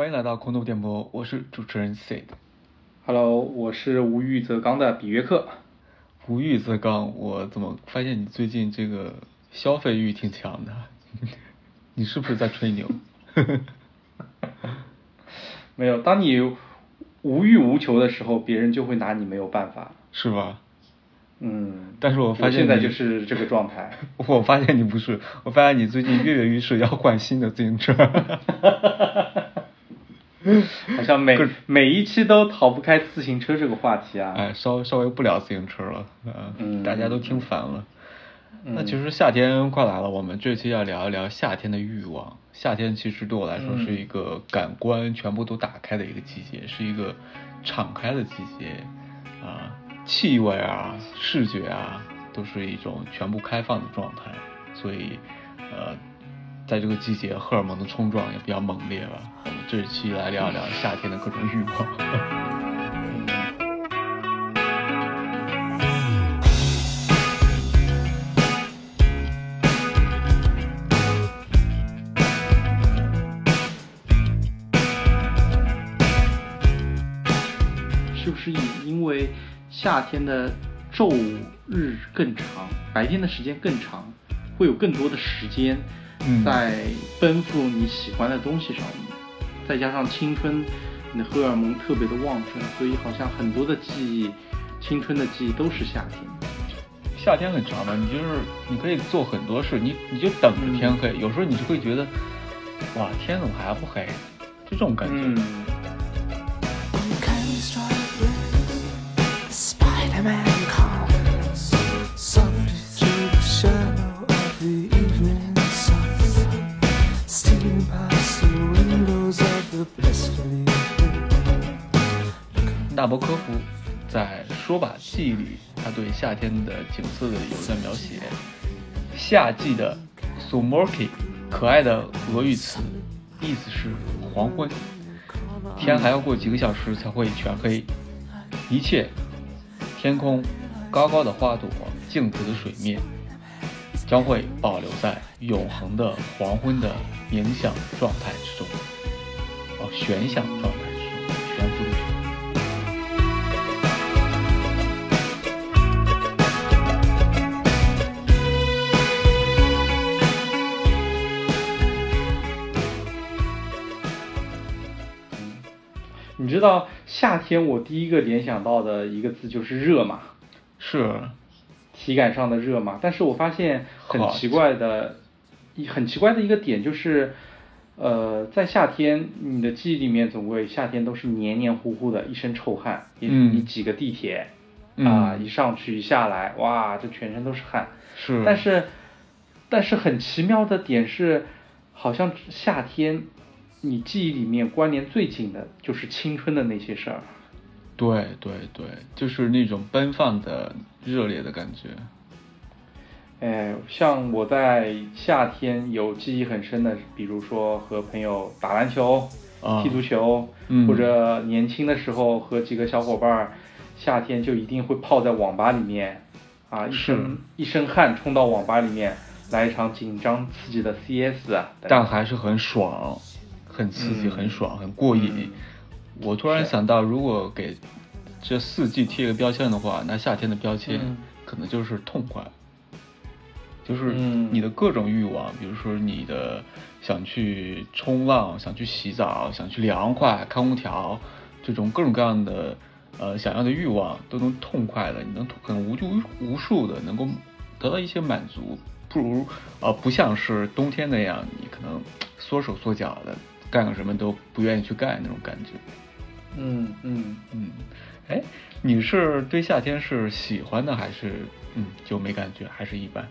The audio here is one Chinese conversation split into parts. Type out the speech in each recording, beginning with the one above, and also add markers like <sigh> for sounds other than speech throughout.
欢迎来到空洞电波，我是主持人 Sid。Hello，我是无欲则刚的比约克。无欲则刚，我怎么发现你最近这个消费欲挺强的？<laughs> 你是不是在吹牛？<laughs> 没有，当你无欲无求的时候，别人就会拿你没有办法。是吧？嗯，但是我发现现在就是这个状态。<laughs> 我发现你不是，我发现你最近跃跃欲试要换新的自行车。<laughs> 好像每每一期都逃不开自行车这个话题啊。哎，稍稍微不聊自行车了，呃嗯大家都听烦了。嗯那其实夏天快来了，我们这期要聊一聊夏天的欲望。夏天其实对我来说嗯是一个感官全部都打开的一个季节，是一个敞开的季节，啊，气味啊、视觉啊，都是一种全部开放的状态，所以，呃，在这个季节，荷尔蒙的冲撞也比较猛烈吧。我们这期来聊一聊夏天的各种欲望。是不是因为夏天的昼日更长，白天的时间更长，会有更多的时间在奔赴你喜欢的东西上面，再加上青春，你的荷尔蒙特别的旺盛，所以好像很多的记忆，青春的记忆都是夏天。夏天很长的，你就是你可以做很多事，你你就等着天黑。有时候你就会觉得，哇，天怎么还不黑？就这种感觉。嗯，windows of the blissfully lit. 纳博科夫在《说吧记忆》里，他对夏天的景色的有一段描写：夏季的 sumorki，可爱的俄语词，意思是黄昏，天还要过几个小时才会全黑，一切，天空，高高的花朵，静止的水面，将会保留在永恒的黄昏的冥想状态之中，哦，悬想状态之中，悬浮的悬。你知道夏天我第一个联想到的一个字就是热嘛，是，体感上的热嘛。但是我发现很奇怪的，一很奇怪的一个点就是，呃，在夏天你的记忆里面总归夏天都是黏黏糊糊的，一身臭汗，也许嗯你挤个地铁，嗯啊，一上去一下来，哇，这全身都是汗。是，但是，但是很奇妙的点是，好像夏天，你记忆里面关联最紧的就是青春的那些事儿。对对对，就是那种奔放的、热烈的感觉。哎，像我在夏天有记忆很深的，比如说和朋友打篮球、啊踢足球，嗯或者年轻的时候和几个小伙伴儿，夏天就一定会泡在网吧里面，啊，一身一身汗冲到网吧里面来一场紧张刺激的 CS 啊，但还是很爽，很刺激，嗯很爽，很过瘾。嗯我突然想到，如果给这四季贴个标签的话，那夏天的标签嗯可能就是痛快，就是嗯你的各种欲望，比如说你的想去冲浪、想去洗澡、想去凉快、开空调，这种各种各样的呃想要的欲望都能痛快的，你能很无无无数的能够得到一些满足，不如呃不像是冬 <tsk> 天那样，你可能缩手缩脚的干个什么都不愿意去干那种感觉。嗯嗯，嗯，哎，你是对夏天是喜欢的还是嗯就没感觉，还是一般？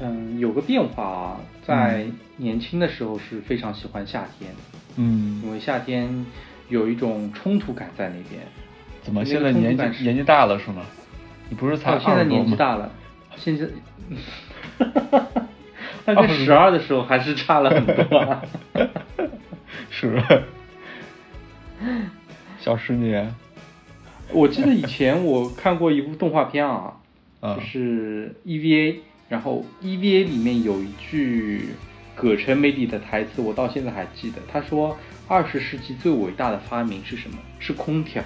嗯，有个变化啊，在嗯年轻的时候是非常喜欢夏天，嗯，因为夏天有一种冲突感在那边。怎么现在年纪年纪大了是吗？你不是才哦，现在？年纪大了，现在，<laughs> 但跟十二的时候还是差了很多啊。<laughs> 是，小十年我记得以前我看过一部动画片啊，<laughs> 啊就是 EVA，然后 EVA 里面有一句葛城美里的台词，我到现在还记得。他说：“二十世纪最伟大的发明是什么？是空调。”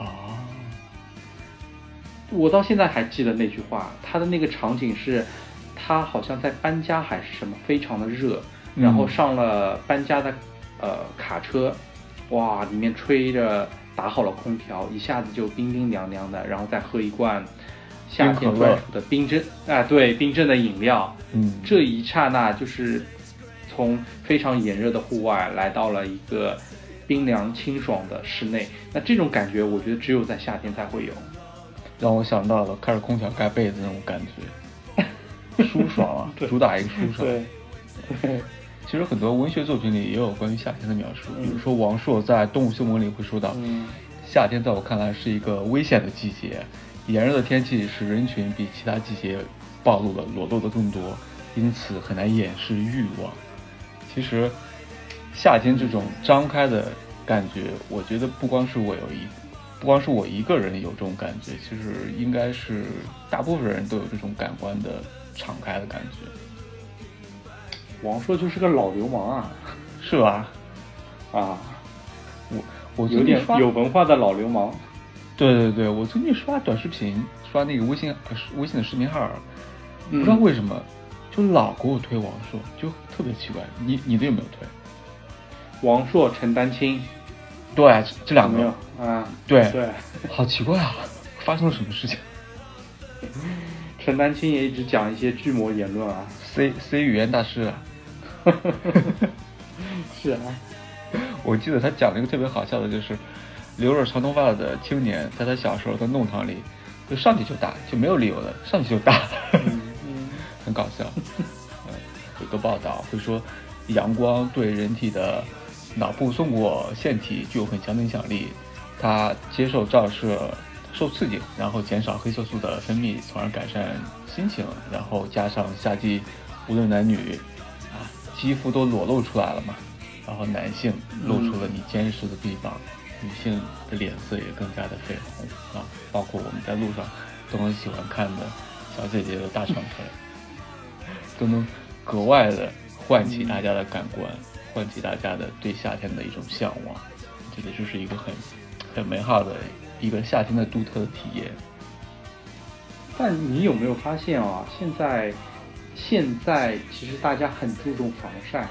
啊，我到现在还记得那句话。他的那个场景是，他好像在搬家还是什么，非常的热，嗯然后上了搬家的呃卡车，哇，里面吹着打好了空调，一下子就冰冰凉凉的，然后再喝一罐夏天专属的冰镇啊，对，冰镇的饮料。嗯，这一刹那就是从非常炎热的户外来到了一个冰凉清爽的室内。那这种感觉，我觉得只有在夏天才会有。让我想到了开着空调盖被子那种感觉，<laughs> 舒爽啊，主打一个舒爽。对，<laughs> 其实很多文学作品里也有关于夏天的描述，嗯比如说王朔在《动物凶猛》里会说到，嗯夏天在我看来是一个危险的季节，炎热的天气使人群比其他季节暴露的裸露的更多，因此很难掩饰欲望。其实，夏天这种张开的感觉，我觉得不光是我有一，不光是我一个人有这种感觉，其实应该是大部分人都有这种感官的敞开的感觉，王朔就是个老流氓啊是吧？啊，我我有点有文化的老流氓。对对对，我最近刷短视频，刷那个微信呃微信的视频号，不嗯知道为什么就老给我推王朔，就特别奇怪。你你的有没有推？王朔、陈丹青对，这这两有没有个，啊？对对，好奇怪啊，发生了什么事情陈丹青也一直讲一些巨魔言论啊。？C C 语言大师啊，<laughs> 是啊，我记得他讲了一个特别好笑的，就是留着长头发的青年，在他小时候的弄堂里，就上去就打，就没有理由的上去就打，嗯 <laughs> 很搞笑。嗯，有个报道会说，阳光对人体的脑部松果腺体具有很强的影响力，它接受照射受刺激，然后减少黑色素的分泌，从而改善心情。然后加上夏季无论男女啊，肌肤都裸露出来了嘛，然后男性露出了你坚实的臂膀，女性的脸色也更加的绯红啊，包括我们在路上都很喜欢看的小姐姐的大长腿。<laughs> 都能格外的唤起大家的感官，唤起大家的对夏天的一种向往。我觉得这是一个很很美好的一个夏天的独特的体验。但你有没有发现啊？现在现在其实大家很注重防晒，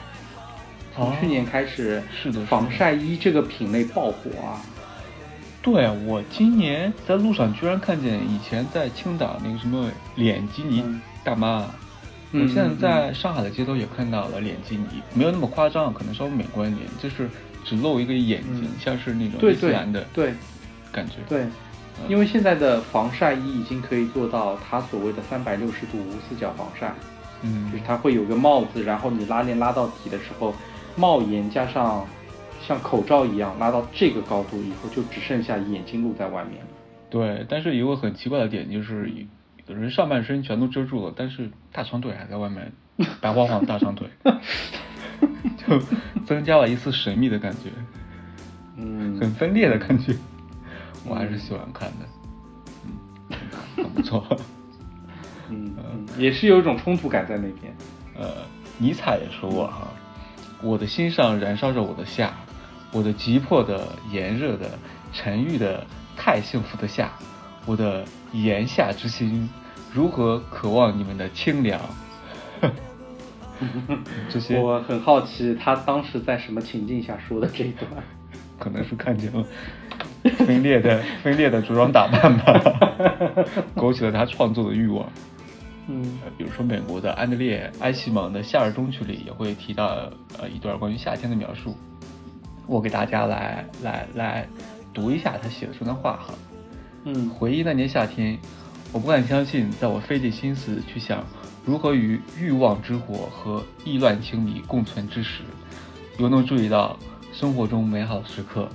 从哦去年开始，是的防晒衣这个品类爆火啊。对我今年在路上居然看见以前在青岛那个什么脸基尼嗯。大妈，嗯我现在在上海的街头也看到了脸基尼，没有那么夸张，可能稍微美观一点，就是只露一个眼睛，嗯。像是那种伊斯对对兰的对。感觉。对，因为现在的防晒衣已经可以做到它所谓的三百六十度无死角防晒，嗯。就是它会有个帽子，然后你拉链拉到底的时候，帽檐加上像口罩一样拉到这个高度以后，就只剩下眼睛露在外面了。对，但是有个很奇怪的点，就是有人上半身全都遮住了，但是大长腿还在外面，白晃晃的大长腿，<laughs> 就增加了一丝神秘的感觉，嗯很分裂的感觉，我还是喜欢看的，嗯，很不错。嗯，嗯也是有一种冲突感在那边。呃，尼采也说过哈，我的心上燃烧着我的夏，我的急迫的、炎热的、沉郁的、太幸福的夏，我的炎夏之心，如何渴望你们的清凉？<laughs> 这些我很好奇，他当时在什么情境下说的这一段？可能是看见了分裂的分裂的着装打扮吧，勾起了他创作的欲望。嗯呃，比如说美国的安德烈·埃希蒙的《夏日中曲》里也会提到呃一段关于夏天的描述，我给大家来来来读一下他写的这段话哈。嗯回忆那年夏天，我不敢相信，在我费尽心思去想如何与欲望之火和意乱情迷共存之时，又能注意到生活中美好的时刻。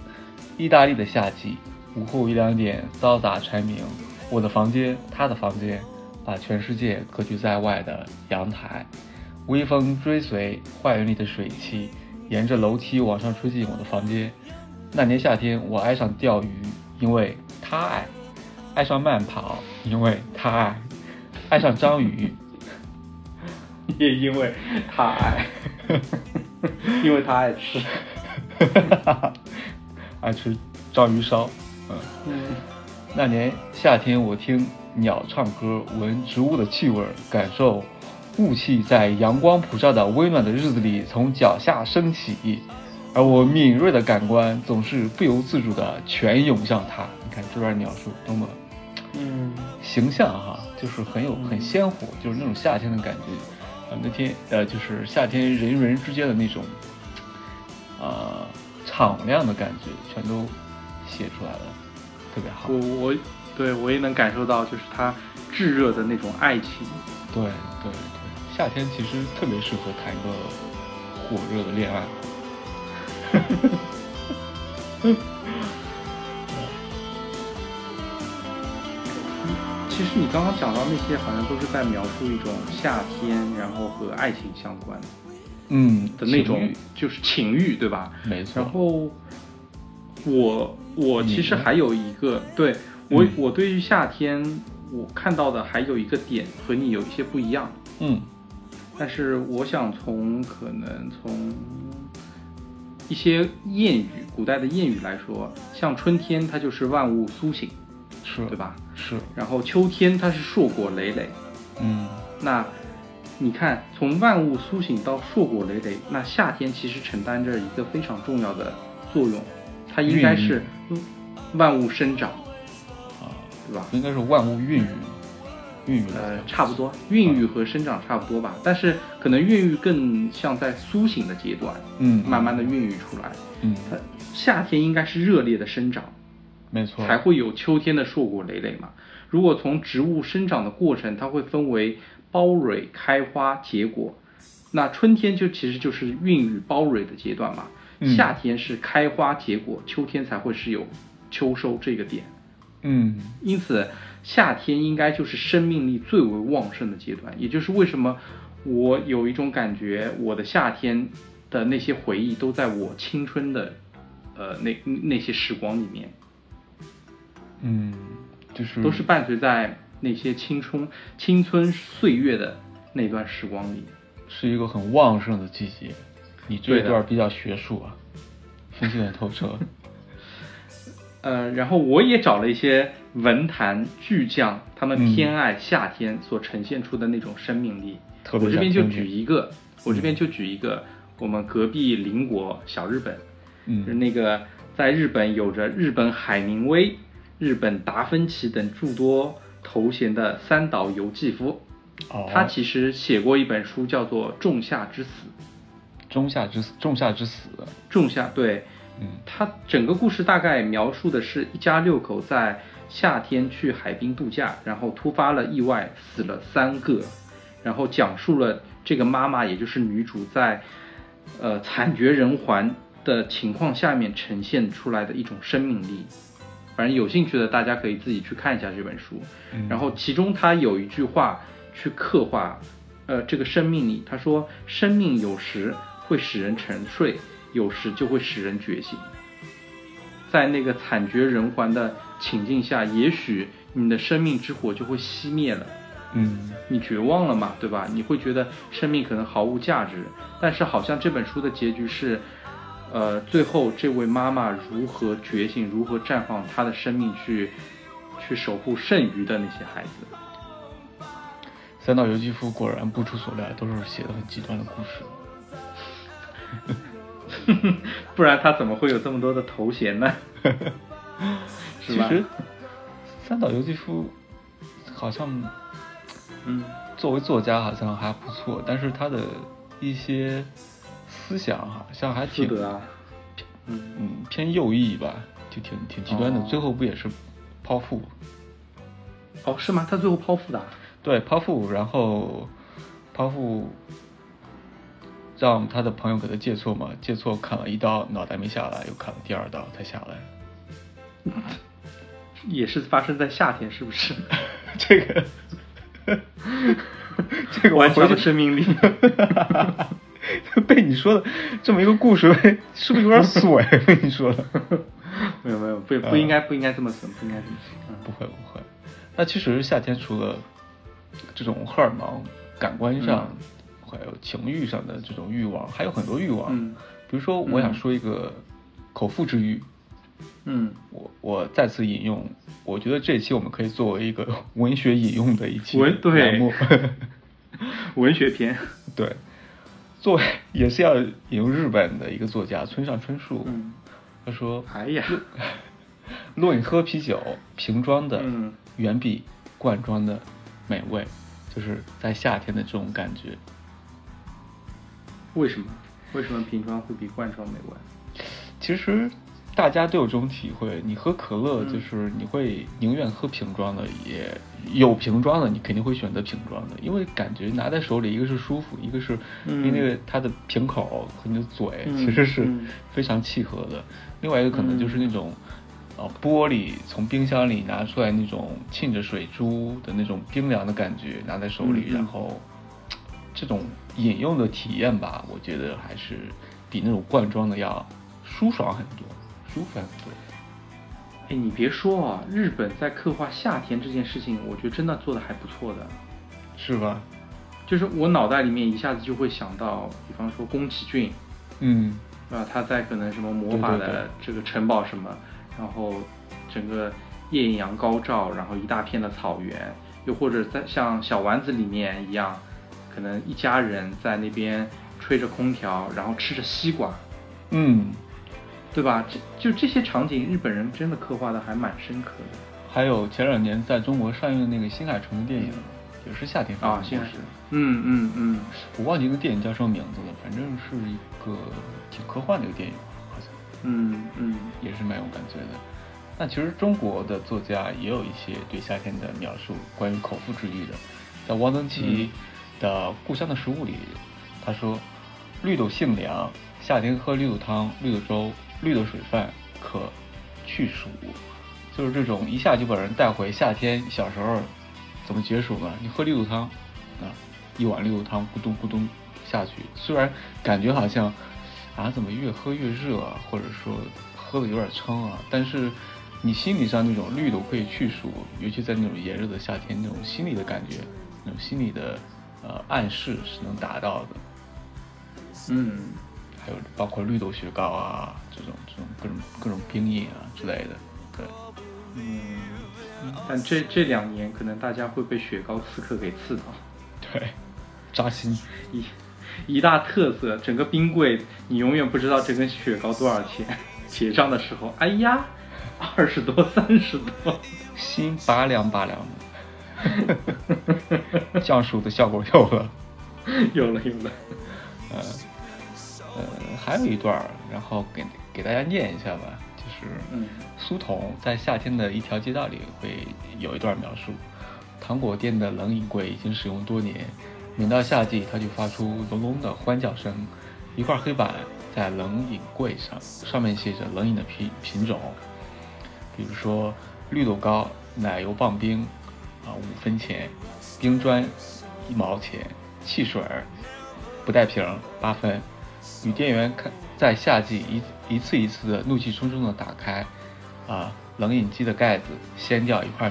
意大利的夏季，午后一两点，嘈杂蝉鸣，我的房间，他的房间，把全世界隔绝在外的阳台，微风追随花园里的水汽，沿着楼梯往上吹进我的房间。那年夏天，我爱上钓鱼，因为他爱；爱上慢跑，因为他爱；爱上章鱼，也因为他爱，<laughs> 因为他爱吃。爱吃章鱼烧。嗯，嗯，那年夏天，我听鸟唱歌，闻植物的气味，感受雾气在阳光普照的温暖的日子里从脚下升起，而我敏锐的感官总是不由自主地全涌向它。你看这段描述多么嗯，形象哈，就是很有很鲜活，就是那种夏天的感觉。啊，那天呃，就是夏天人与人之间的那种，呃，敞亮的感觉，全都写出来了，特别好。我我对我也能感受到，就是他炙热的那种爱情。对对对，夏天其实特别适合谈一个火热的恋爱。<laughs> 其实你刚刚讲到那些，好像都是在描述一种夏天，然后和爱情相关嗯的那种，就是情欲，对吧？没错。然后我我其实还有一个，对我、嗯我对于夏天我看到的还有一个点和你有一些不一样，嗯但是我想从可能从一些谚语，古代的谚语来说，像春天它就是万物苏醒，是，对？吧？是，然后秋天它是硕果累累，嗯那你看，从万物苏醒到硕果累累，那夏天其实承担着一个非常重要的作用，它应该是万物生长，啊，对吧？应该是万物孕育，孕育呃，差不多，孕育和生长差不多吧，但是可能孕育更像在苏醒的阶段，嗯，慢慢的孕育出来。嗯，它夏天应该是热烈的生长，没错，才会有秋天的硕果累累嘛。如果从植物生长的过程，它会分为苞蕊、开花、结果。那春天就其实就是孕育苞蕊的阶段嘛，嗯夏天是开花结果，秋天才会是有秋收这个点。嗯因此，夏天应该就是生命力最为旺盛的阶段，也就是为什么我有一种感觉，我的夏天的那些回忆都在我青春的，呃，那那些时光里面。嗯，就是都是伴随在那些青春青春岁月的那段时光里。是一个很旺盛的季节。你这一段比较学术啊，分析得很透彻。呃，然后我也找了一些文坛巨匠，他们嗯偏爱夏天所呈现出的那种生命力。特别我这边就举一个，我这边就举一个，我们隔壁邻国小日本，就是嗯那个在日本有着日本海明威、日本达芬奇等诸多头衔的三岛由纪夫。哦，他其实写过一本书，叫做《仲夏之死》。仲夏之死，仲夏之死。仲夏对，嗯他整个故事大概描述的是一家六口在夏天去海滨度假，然后突发了意外，死了三个，然后讲述了这个妈妈，也就是女主在呃惨绝人寰的情况下面呈现出来的一种生命力。反正有兴趣的大家可以自己去看一下这本书。然后其中他有一句话去刻画，呃，这个生命力。他说，生命有时会使人沉睡，有时就会使人觉醒。在那个惨绝人寰的情境下，也许你的生命之火就会熄灭了。嗯你绝望了嘛，对吧？你会觉得生命可能毫无价值，但是好像这本书的结局是，呃，最后这位妈妈如何觉醒，如何绽放她的生命去，去守护剩余的那些孩子。三岛由纪夫果然不出所料，都是写的很极端的故事。<laughs> 不然他怎么会有这么多的头衔呢？<laughs> 是吧？其实，三岛由纪夫好像嗯，作为作家好像还不错，但是他的一些思想好像还挺啊，嗯，嗯偏右翼吧，就挺挺极端的。哦最后不也是剖腹？哦，是吗？他最后剖腹的啊？对，剖腹，然后剖腹让他的朋友给他借错嘛，借错砍了一刀，脑袋没下来，又砍了第二刀才下来。也是发生在夏天，是不是？<laughs> 这个，<laughs> 这个我顽强的生命力。<laughs> 被你说的这么一个故事，是不是有点损？被你说的，没有没有，不不应该不应该这么损，不应该这么损。嗯不会不会。那其实夏天除了这种荷尔蒙感官上还有情欲上的这种欲望，还有很多欲望。嗯比如说，我想嗯说一个口腹之欲，嗯我我再次引用，我觉得这期我们可以作为一个 <laughs> 文学引用的一期文对栏目。<laughs> 文学篇。对，作为也是要引用日本的一个作家村上春树，嗯，他说哎呀，若你喝啤酒，瓶装的嗯远比罐装的美味，就是在夏天的这种感觉。为什么？为什么瓶装会比罐装美味？其实大家都有这种体会，你喝可乐嗯就是你会宁愿喝瓶装的，也有瓶装的，你肯定会选择瓶装的，因为感觉拿在手里，一个是舒服，一个是嗯因为那个它的瓶口和你的嘴嗯其实是嗯非常契合的。另外一个可能就是那种。啊，玻璃从冰箱里拿出来那种沁着水珠的那种冰凉的感觉，拿在手里，然后这种饮用的体验吧，我觉得还是比那种罐装的要舒爽很多，舒服很多。哎，你别说啊，日本在刻画夏天这件事情，我觉得真的做的还不错的。是吧？就是我脑袋里面一下子就会想到，比方说宫崎骏，嗯，啊，他在可能什么魔法的这个城堡什么，然后整个艳阳高照，然后一大片的草原，又或者在像小丸子里面一样，可能一家人在那边吹着空调，然后吃着西瓜，嗯，对吧？这就这些场景，日本人真的刻画的还蛮深刻的。还有前两年在中国上映的那个新海诚的电影，也是夏天发生啊，的故事。现在是，嗯嗯嗯，我忘记那个电影叫什么名字了，反正是一个挺科幻的一个电影，好像。嗯嗯。也是蛮有感觉的。那其实中国的作家也有一些对夏天的描述，关于口腹之欲的。在汪曾祺的《故乡的食物》里，他说：“绿豆性凉，夏天喝绿豆汤、绿豆粥、绿豆水饭可去暑。”就是这种一下就把人带回夏天小时候怎么解暑呢？你喝绿豆汤啊，一碗绿豆汤咕咚咕咚下去，虽然感觉好像啊怎么越喝越热啊，或者说喝的有点撑啊，但是你心理上那种绿豆可以去暑，尤其在那种炎热的夏天，那种心理的感觉，那种心理的呃暗示是能达到的。嗯，还有包括绿豆雪糕啊，这种这种各种各种冰饮啊之类的，对，嗯，但这这两年可能大家会被雪糕刺客给刺到。对，扎心。一一大特色，整个冰柜你永远不知道这根雪糕多少钱，结账的时候，哎呀，二十多、三十多，心拔凉拔凉的，<laughs> 降暑的效果有了。<laughs> 有了有了，呃呃，还有一段儿，然后给给大家念一下吧，就是嗯苏童在夏天的一条街道里会有一段描述，糖果店的冷饮柜已经使用多年，每到夏季它就发出隆隆的欢叫声。一块黑板在冷饮柜上，上面写着冷饮的品品种，比如说绿豆糕、奶油棒冰啊五分钱，冰砖一毛钱，汽水儿不带瓶儿八分。女店员看在夏季一一次一次的怒气冲冲的打开啊冷饮机的盖子，掀掉一块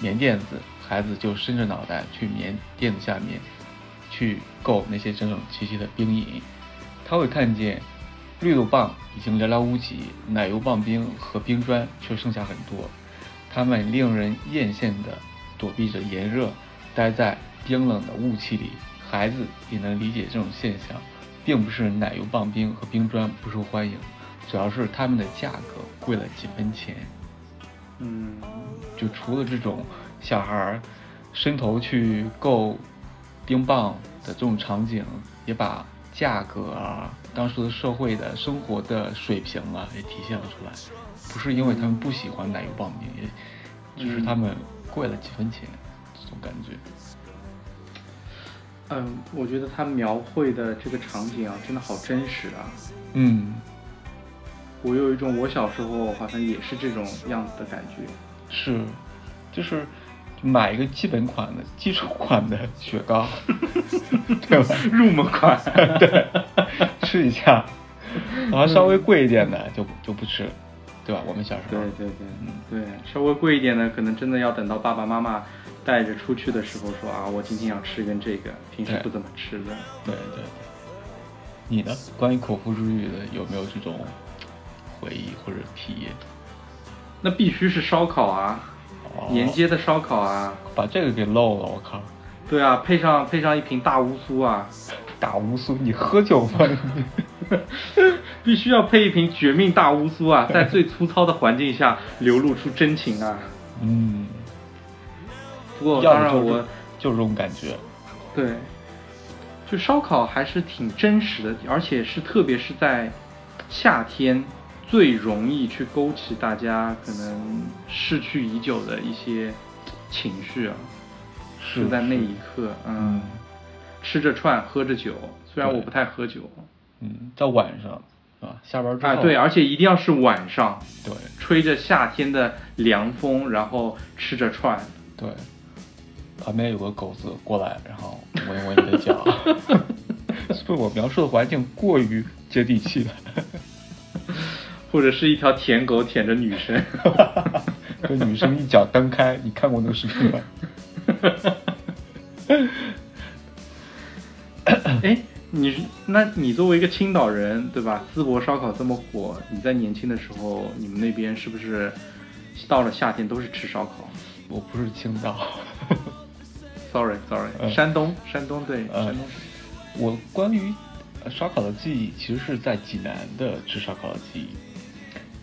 棉垫子，孩子就伸着脑袋去棉垫子下面去够那些整整齐齐的冰饮。他会看见绿豆棒已经寥寥无几，奶油棒冰和冰砖却剩下很多。它们令人艳羡的躲避着炎热，待在冰冷的雾气里。孩子也能理解这种现象，并不是奶油棒冰和冰砖不受欢迎，主要是它们的价格贵了几分钱。嗯就除了这种小孩儿伸头去够冰棒的这种场景，也把价格啊、当时的社会的生活的水平啊也体现了出来。不是因为他们不喜欢奶油棒冰，也只是他们贵了几分钱，这种感觉。嗯，我觉得他描绘的这个场景啊，真的好真实啊。嗯，我有一种我小时候好像也是这种样子的感觉。是，就是买一个基本款的基础款的雪糕，<laughs> 对吧？入门款，<laughs> 对，吃一下，然后稍微贵一点的就就不吃。对吧？我们小时候，对对对嗯对，稍微贵一点的，可能真的要等到爸爸妈妈带着出去的时候说啊，我今天要吃一根这个，平时不怎么吃的。对对。你呢？关于口腹之欲的有没有这种回忆或者体验？那必须是烧烤啊，哦沿街的烧烤啊，把这个给漏了，我靠！对啊，配上配上一瓶大乌苏啊，大乌苏，你喝酒吗？<laughs> 必须要配一瓶绝命大乌苏啊，在最粗糙的环境下流露出真情啊。嗯，不过要的就是当然我就是这种感觉。对，就烧烤还是挺真实的，而且是特别是在夏天最容易去勾起大家可能逝去已久的一些情绪啊，是是在那一刻，嗯。嗯，吃着串喝着酒，虽然我不太喝酒嗯，在晚上啊，下班之后，啊，对，而且一定要是晚上，对吹着夏天的凉风，然后吃着串，对，旁边有个狗子过来，然后闻一闻你的脚，<laughs> 是不是我描述的环境过于接地气了？<laughs> 或者是一条舔狗舔着女生。<laughs> 这女生一脚蹬开，你看过那个视频吗？哎，你是那你作为一个青岛人，对吧？淄博烧烤这么火，你在年轻的时候，你们那边是不是到了夏天都是吃烧烤我不是青岛，？Sorry Sorry，、嗯山东山东对、嗯山东。我关于呃烧烤的记忆，其实是在济南的吃烧烤的记忆。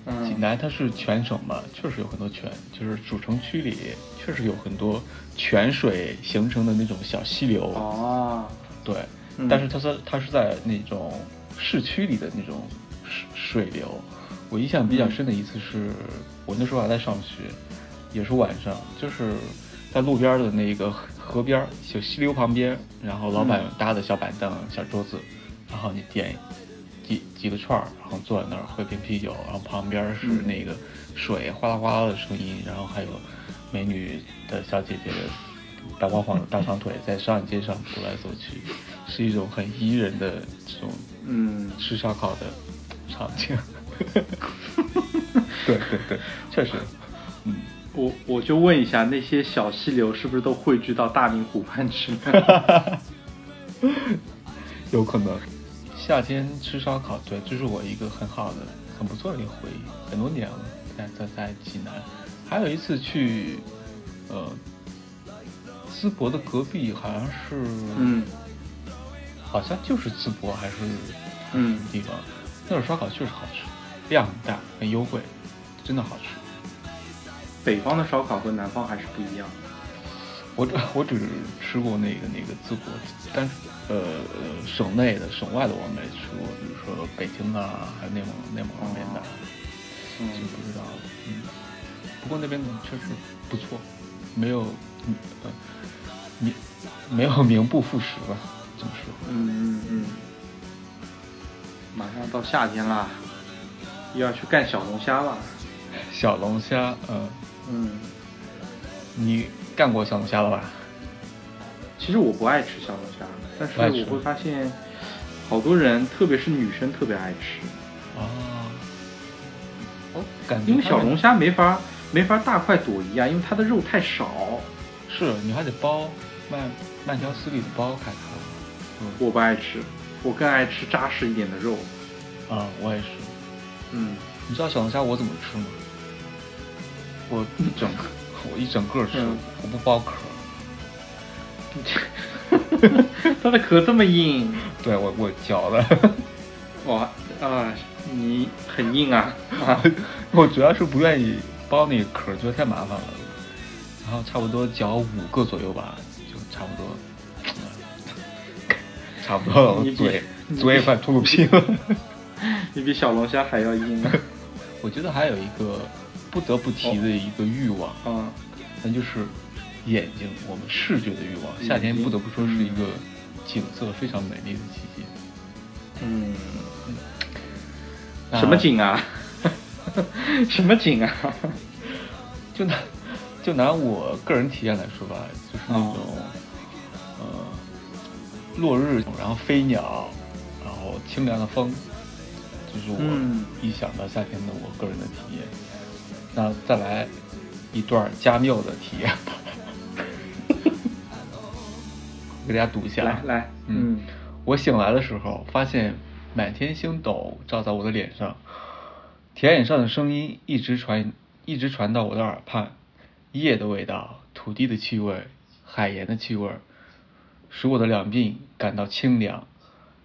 嗯，济南它是全省嘛，确实有很多泉，就是主城区里确实有很多泉水形成的那种小溪流。哦，对，但是它是它是在那种市区里的那种水水流。我印象比较深的一次是，我那时候还在上学，也是晚上，就是在路边的那个河边儿，就溪流旁边，然后老板搭的小板凳、小桌子，然后你点几几个串儿，然后坐在那儿喝瓶啤酒，然后旁边是那个水哗啦哗啦的声音，然后还有美女的小姐姐的白晃晃的大长腿在商业街上走来走去，是一种很宜人的这种嗯，吃烧烤的场景。<laughs> 对对对，确实，嗯，我我就问一下，那些小溪流是不是都汇聚到大明湖畔去呢？<laughs> 有可能。<laughs> 夏天吃烧烤，对，这是我一个很好的、很不错的一个回忆，很多年了，在在在济南。还有一次去，呃，淄博的隔壁好像是，嗯好像就是淄博还是嗯地方，那种烧烤确实好吃，量很大，很优惠，真的好吃。北方的烧烤和南方还是不一样的。我只 <laughs> 我只吃过那个那个淄博，但是呃呃省内的省外的我没吃过，比如说北京啊，还有内蒙内蒙那边的，嗯就不知道了。嗯，不过那边确实不错，没有名没有名不副实吧，这么说。嗯嗯嗯，马上到夏天啦，又要去干小龙虾了。小龙虾，嗯、嗯，你干过小龙虾了吧？其实我不爱吃小龙虾，但是我会发现，好多人，特别是女生特别爱吃，哦，哦感觉因为小龙虾没法没法大快朵颐啊，因为它的肉太少。是你还得剥慢慢条斯理的剥开它。嗯我不爱吃，我更爱吃扎实一点的肉。啊，我也是。嗯，你知道小龙虾我怎么吃吗？我一整个，<laughs> 我一整个吃，嗯我不剥壳。<laughs> 它的壳这么硬，<laughs> 对我我嚼的，哇啊，你很硬啊啊！我主要是不愿意剥那个壳，觉得太麻烦了。然后差不多嚼五个左右吧，就差不多，差不多嘴嘴也快吐露皮了。<laughs> 你比小龙虾还要硬啊！<laughs> 我觉得还有一个不得不提的一个欲望，啊，那就是眼睛，我们视觉的欲望。夏天不得不说是一个景色非常美丽的季节。嗯，什么？景啊？什么景啊？<laughs> 就拿就拿我个人体验来说吧，就是那种、呃落日，然后飞鸟，然后清凉的风，就是我嗯一想到夏天的我个人的体验。那再来一段加缪的体验吧，我 <laughs> 给大家读一下啊。来来，嗯嗯，我醒来的时候，发现满天星斗照在我的脸上，田野上的声音一直传，一直传到我的耳畔，夜的味道、土地的气味、海盐的气味，使我的两鬓感到清凉。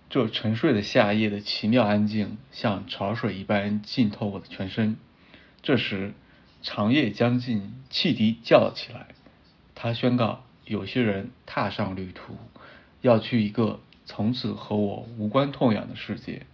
这沉睡的夏夜的奇妙安静，像潮水一般浸透我的全身。这时，长夜将近，汽笛叫了起来。他宣告，有些人踏上旅途，要去一个从此和我无关痛痒的世界。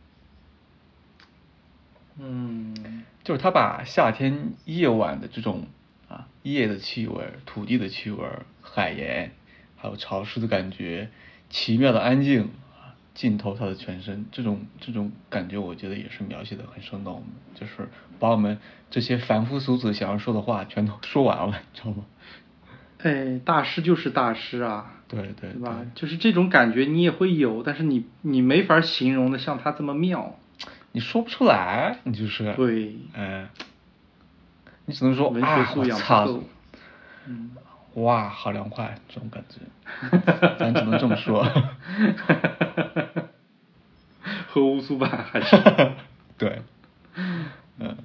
嗯，就是他把夏天夜晚的这种啊夜的气味、土地的气味、海盐，还有潮湿的感觉、奇妙的安静啊，浸透他的全身。这种这种感觉，我觉得也是描写的很生动，就是把我们这些凡夫俗子想要说的话全都 <laughs> 说完了，你知道吗？<laughs> 哎，大师就是大师啊，对对对吧？就是这种感觉你也会有，但是你你没法形容的像他这么妙。你说不出来，你就是对，嗯、你只能说文学啊，素养嗯，哇，好凉快，这种感觉，咱只能这么说。喝乌苏吧还是？<laughs> 对，嗯，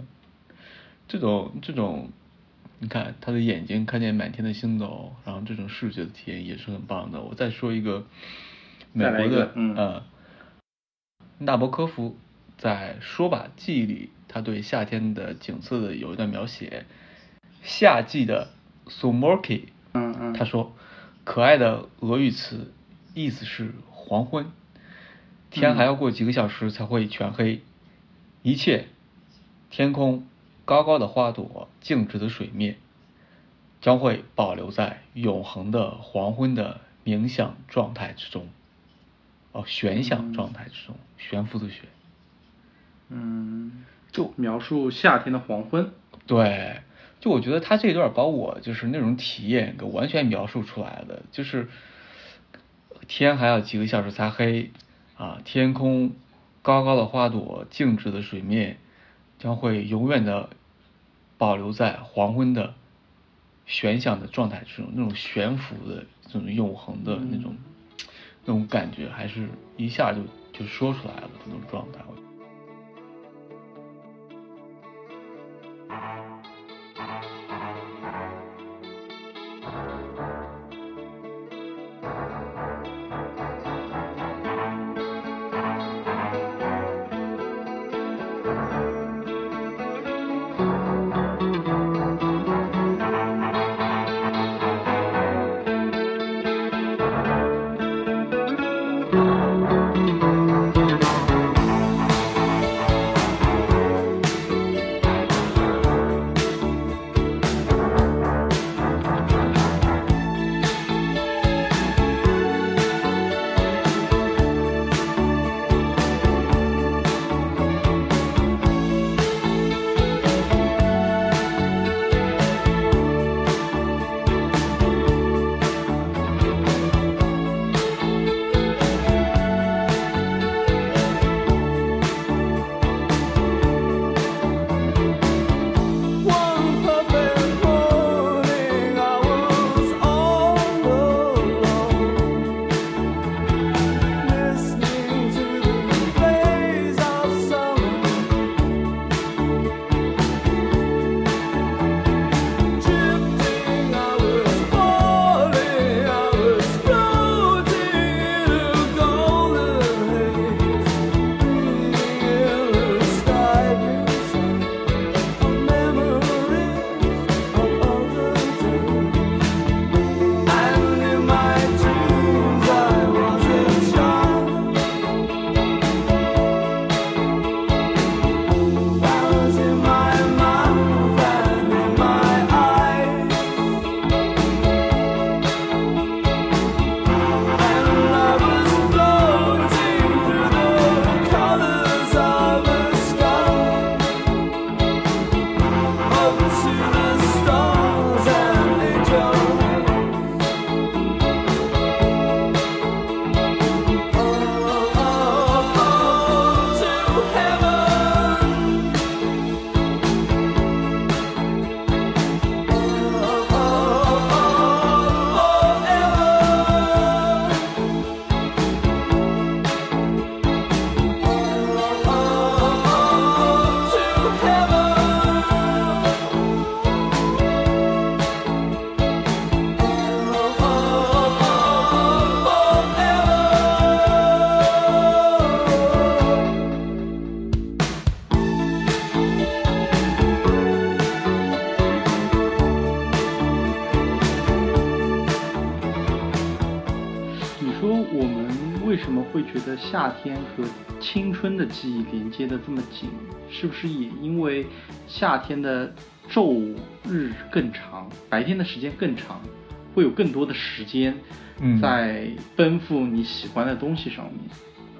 这种这种，你看他的眼睛看见满天的星斗，然后这种视觉的体验也是很棒的。我再说一个美国的，嗯呃，纳博科夫在《说吧记忆》里，他对夏天的景色的有一段描写，夏季的 Sumorki，嗯嗯，他说，可爱的俄语词，意思是黄昏，天还要过几个小时才会全黑，一切，天空，高高的花朵，静止的水面，将会保留在永恒的黄昏的冥想状态之中，哦，悬想状态之中，悬浮的悬，嗯，就描述夏天的黄昏。对，就我觉得他这段把我就是那种体验给完全描述出来的，就是天还要几个小时才黑啊，天空高高的花朵，静止的水面，将会永远的保留在黄昏的悬想的状态之中，那种悬浮的这种永恒的那种、那种感觉，还是一下就就说出来了那种状态。我觉得夏天和青春的记忆连接的这么紧，是不是也因为夏天的昼日更长，白天的时间更长，会有更多的时间嗯在奔赴你喜欢的东西上面，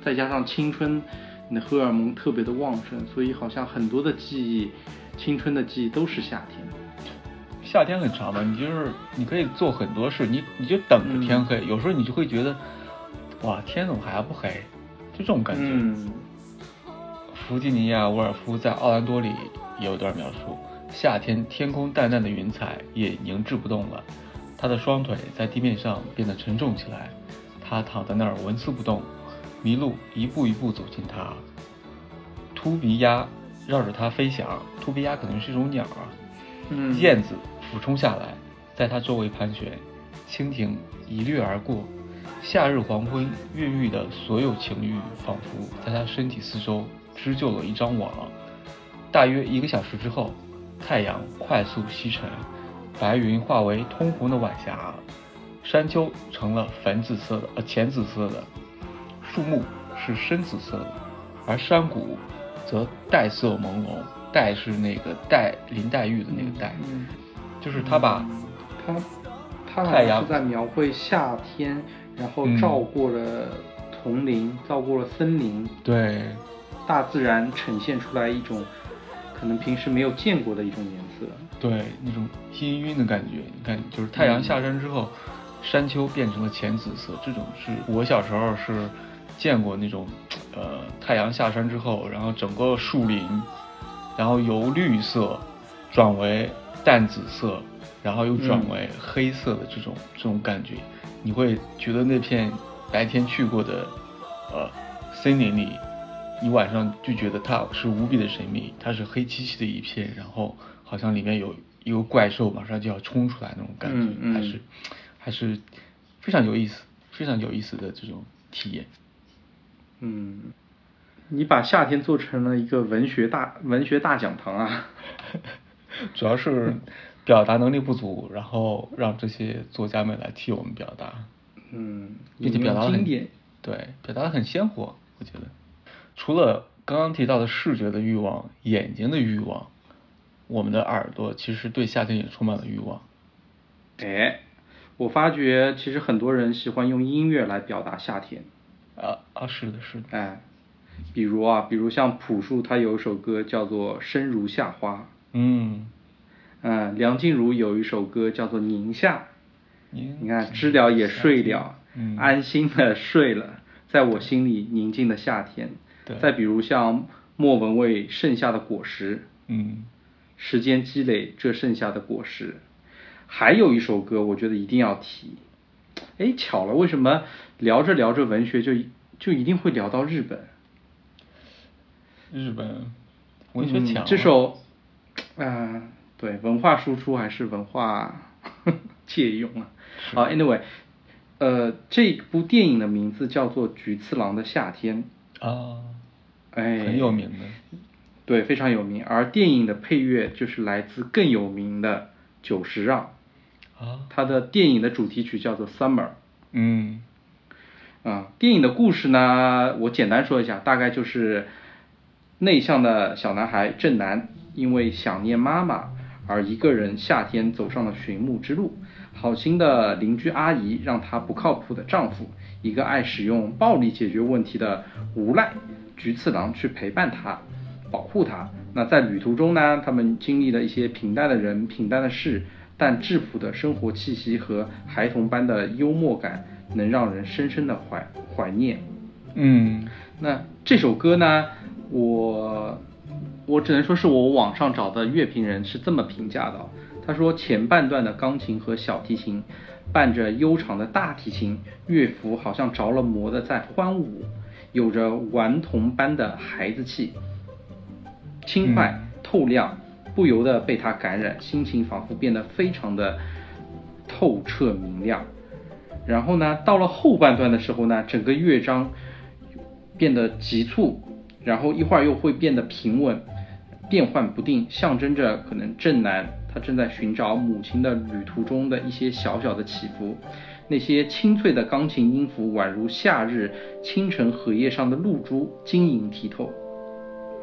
再加上青春，你的荷尔蒙特别的旺盛，所以好像很多的记忆，青春的记忆都是夏天。夏天很长嘛，你就是你可以做很多事，你你就等着天黑，有时候你就会觉得，哇，天怎么还不黑？就这种感觉。嗯弗吉尼亚·沃尔夫在《奥兰多》里也有段描述：夏天天空淡淡的云彩也凝滞不动了，他的双腿在地面上变得沉重起来，他躺在那儿纹丝不动，麋鹿一步一步走近他，秃鼻鸭绕着他飞翔，秃鼻鸭可能是一种鸟啊，燕子俯冲下来，在它周围盘旋，蜻蜓一掠而过。夏日黄昏孕育的所有情欲，仿佛在它身体四周织就了一张网。大约一个小时之后，太阳快速西沉，白云化为通红的晚霞，山丘成了粉紫色的，呃，浅紫色的，树木是深紫色的，而山谷则黛色朦胧。黛是那个黛林黛玉的那个黛，嗯就是他把他他好像是在描绘夏天，然后嗯。照过了丛林，照过了森林，对。大自然呈现出来一种可能平时没有见过的一种颜色。对那种氤氲的感觉，你看，就是太阳下山之后，山丘变成了浅紫色，这种是我小时候是见过那种，呃，太阳下山之后，然后整个树林，然后由绿色转为淡紫色，然后又转为黑色的这种、这种感觉，你会觉得那片白天去过的，呃，森林里，你晚上就觉得它是无比的神秘，它是黑漆漆的一片，然后好像里面有一个怪兽马上就要冲出来那种感觉，嗯嗯。还是还是非常有意思、非常有意思的这种体验。嗯，你把夏天做成了一个文学大文学大讲堂啊。<laughs> 主要是表达能力不足，然后让这些作家们来替我们表达，嗯，并且引表达很经典。对，表达的很鲜活，我觉得。除了刚刚提到的视觉的欲望、眼睛的欲望，我们的耳朵其实对夏天也充满了欲望。哎，我发觉其实很多人喜欢用音乐来表达夏天。啊啊，是的，是的。哎，比如啊，比如像朴树，他有一首歌叫做《生如夏花》。嗯，嗯，梁静茹有一首歌叫做《宁夏》。你你看，知了也睡了，嗯安心的睡了，在我心里宁静的夏天。对再比如像莫文蔚《盛夏的果实》，嗯时间积累这剩下的果实。还有一首歌，我觉得一定要提。哎，巧了，为什么聊着聊着文学就就一定会聊到日本？日本文学嗯强、这首，啊、对，文化输出还是文化 <laughs> 借用啊？好，anyway，呃，这部电影的名字叫做《菊次郎的夏天》，啊，哎，很有名的。对，非常有名。而电影的配乐就是来自更有名的久石让，啊，他的电影的主题曲叫做《Summer》。嗯啊，电影的故事呢，我简单说一下，大概就是内向的小男孩正南因为想念妈妈而一个人夏天走上了寻墓之路。好心的邻居阿姨让她不靠谱的丈夫，一个爱使用暴力解决问题的无赖菊次郎去陪伴她，保护她。那在旅途中呢，他们经历了一些平淡的人、平淡的事，但质朴的生活气息和孩童般的幽默感，能让人深深的怀怀念。嗯那这首歌呢，我我只能说是我网上找的乐评人是这么评价的哦，他说前半段的钢琴和小提琴伴着悠长的大提琴，乐符好像着了魔的在欢舞，有着顽童般的孩子气，轻快透亮，不由得被他感染，心情仿佛变得非常的透彻明亮。然后呢，到了后半段的时候呢，整个乐章变得急促，然后一会儿又会变得平稳，变幻不定，象征着可能正南他正在寻找母亲的旅途中的一些小小的起伏。那些清脆的钢琴音符宛如夏日清晨荷叶上的露珠，晶莹剔透。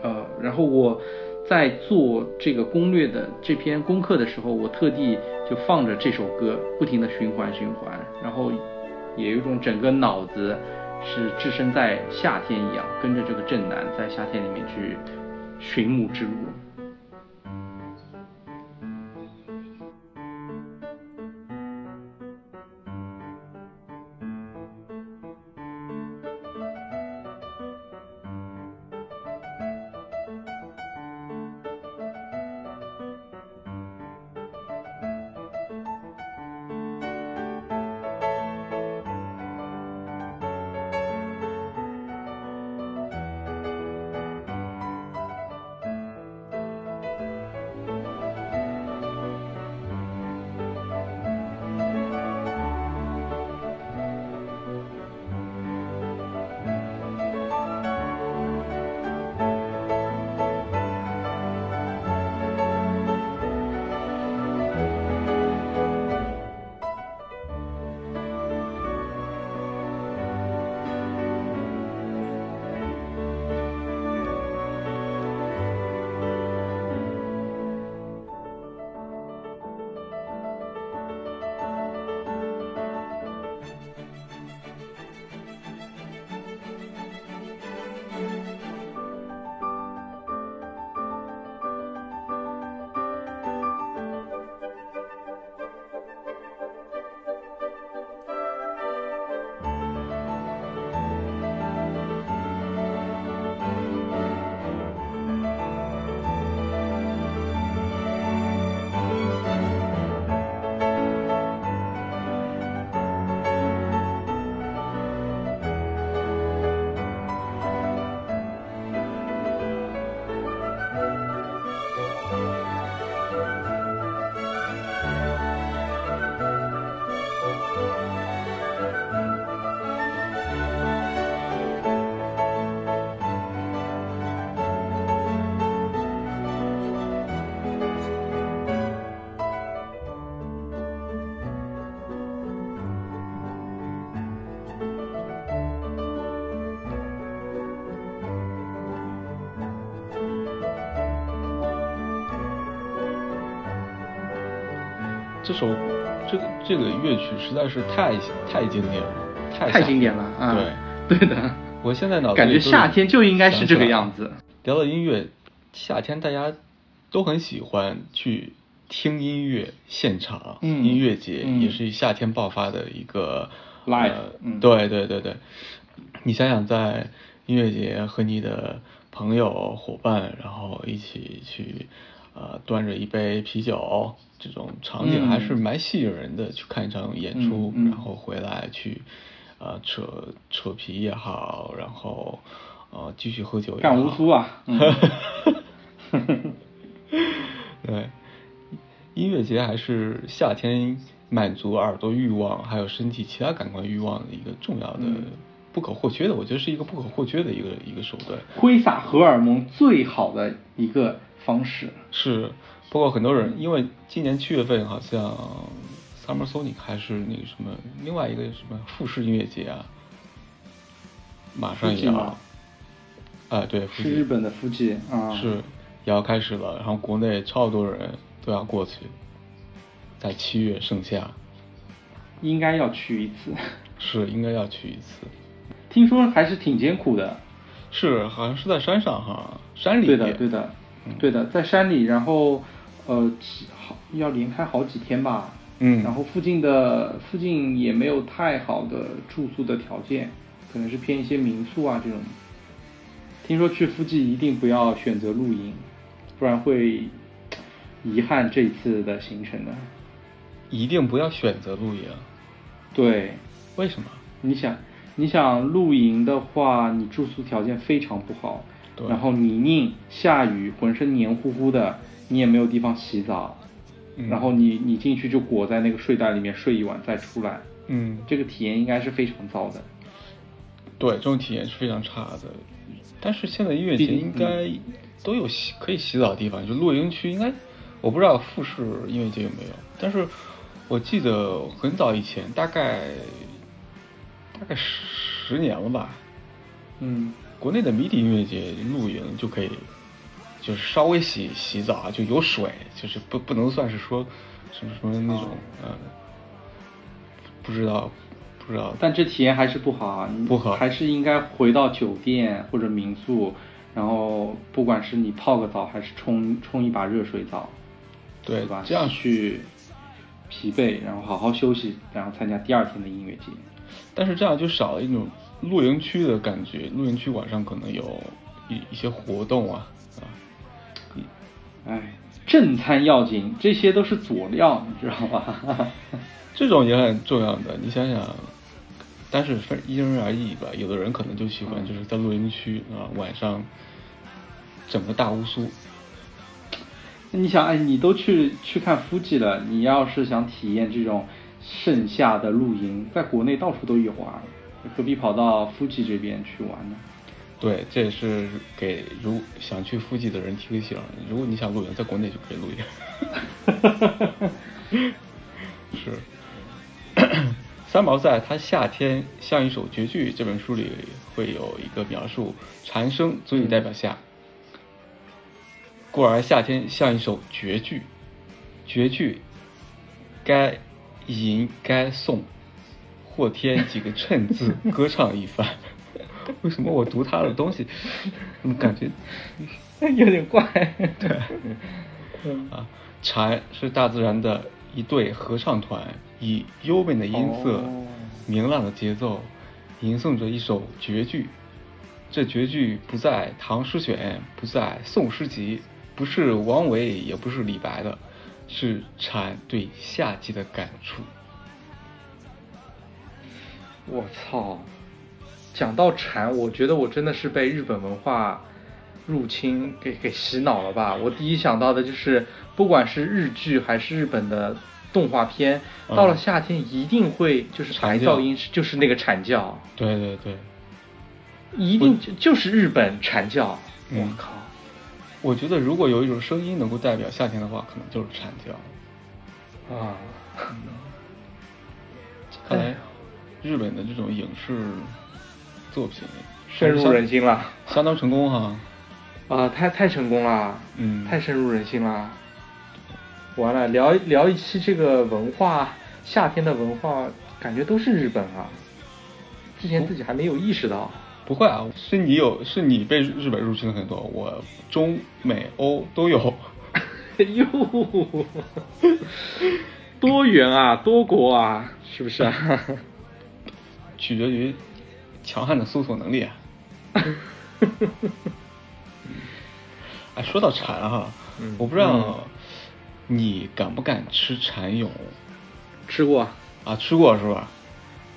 呃，然后我在做这个攻略的这篇功课的时候，我特地就放着这首歌，不停的循环循环，然后也有一种整个脑子是置身在夏天一样，跟着这个正南在夏天里面去寻母之路。这首这个这个乐曲实在是太太经典了，太太经典了啊！对，对的，我现在脑子感觉夏天就应该是这个样子。聊到音乐，夏天大家都很喜欢去听音乐现场，嗯音乐节嗯也是夏天爆发的一个 Live，呃嗯对对对对，你想想在音乐节和你的朋友伙伴，然后一起去呃端着一杯啤酒，这种场景嗯还是蛮吸引人的。去看一场演出，嗯嗯然后回来去呃扯扯皮也好，然后呃继续喝酒也好，干乌苏啊！嗯 <laughs> 对，音乐节还是夏天满足耳朵欲望还有身体其他感官欲望的一个重要的、嗯不可或缺的，我觉得是一个不可或缺的一个一个手段。挥洒荷尔蒙最好的一个方式。是，包括很多人，因为今年七月份好像 Summer Sonic 还是那个什么另外一个什么富士音乐节啊，马上也要啊对，是日本的富士啊，是也要开始了，然后国内超多人都要过去，在七月盛夏，应该要去一次。是应该要去一次。听说还是挺艰苦的。是，好像是在山上哈，山里对的，对的嗯，对的，在山里，然后呃，几好要连开好几天吧。嗯然后附近的附近也没有太好的住宿的条件，可能是偏一些民宿啊这种。听说去附近一定不要选择露营，不然会遗憾这次的行程的。一定不要选择露营，对，为什么？你想，你想露营的话，你住宿条件非常不好，对然后泥泞、下雨，浑身黏糊糊的，你也没有地方洗澡，嗯。然后你你进去就裹在那个睡袋里面睡一晚再出来，嗯，这个体验应该是非常糟的。对，这种体验是非常差的。但是现在音乐节应该都有洗可以洗澡的地方，就露营区应该，我不知道富士音乐节有没有，但是我记得很早以前，大概大概十年了吧，嗯，国内的迷笛音乐节露营就可以，就是稍微洗洗澡啊，就有水，就是不不能算是说什么什么那种，呃，不知道不知道，但这体验还是不好啊，不好还是应该回到酒店或者民宿，然后不管是你泡个澡还是冲冲一把热水澡，对吧？这样去疲惫，然后好好休息，然后参加第二天的音乐节。但是这样就少了一种露营区的感觉。露营区晚上可能有一一些活动啊啊，哎，正餐要紧，这些都是佐料，你知道吧？<laughs> 这种也很重要的。你想想，但是分因人而异吧。有的人可能就喜欢就是在露营区啊晚上整个大乌苏。那你想，哎，你都去去看夫季了，你要是想体验这种盛夏的露营，在国内到处都有啊，何必跑到夫季这边去玩呢？对，这也是给如想去附近的人提个醒：如果你想露营，在国内就可以露营。<laughs> 是，三毛在他《夏天像一首绝句》这本书里会有一个描述：蝉声足以代表夏，故而夏天像一首绝句。绝句该吟该诵，或添几个衬字，<laughs> 歌唱一番。为什么我读他的东西，怎么感觉 <laughs> 有点怪。<laughs> 对，啊，蝉是大自然的一对合唱团，以优美的音色、哦明朗的节奏，吟诵着一首绝句。这绝句不在《唐诗选》，不在《宋诗集》，不是王维，也不是李白的，是蝉对夏季的感触。我操！讲到蝉，我觉得我真的是被日本文化入侵给给洗脑了吧？我第一想到的就是，不管是日剧还是日本的动画片，嗯到了夏天一定会就是白蝉噪音，是就是那个蝉叫，对对对，一定就就是日本蝉叫。嗯我靠！我觉得如果有一种声音能够代表夏天的话，可能就是蝉叫。啊，<laughs> 看来日本的这种影视作品深入人心了相当成功哈。啊！太太成功了，嗯太深入人心了。完了，聊一聊一期这个文化，夏天的文化，感觉都是日本啊。之前自己还没有意识到。不会啊，是你有，是你被日本入侵了很多，我中美欧都有。<laughs> 哎呦，多元啊，多国啊，是不是啊？取决于强悍的搜索能力啊。<laughs> 哎，说到蝉哈，嗯我不知道你敢不敢吃蝉蛹吃过啊。啊？吃过是吧？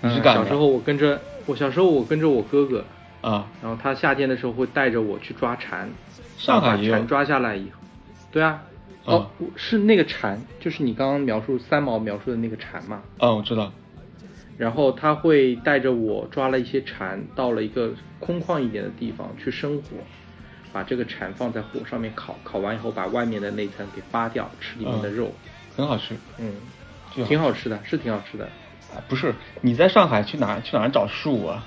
你敢的？小时候我跟着我小时候我跟着我哥哥，啊，然后他夏天的时候会带着我去抓蝉，上海也有把蝉抓下来以后，对啊，嗯哦，是那个蝉，就是你刚刚描述三毛描述的那个蝉嘛。啊，我知道。然后他会带着我抓了一些蝉，到了一个空旷一点的地方去生火，把这个蝉放在火上面烤，烤完以后把外面的那层给扒掉，吃里面的嗯肉。很好吃，嗯，巨挺好吃的，是挺好吃的。啊不是你在上海去哪去哪找树啊？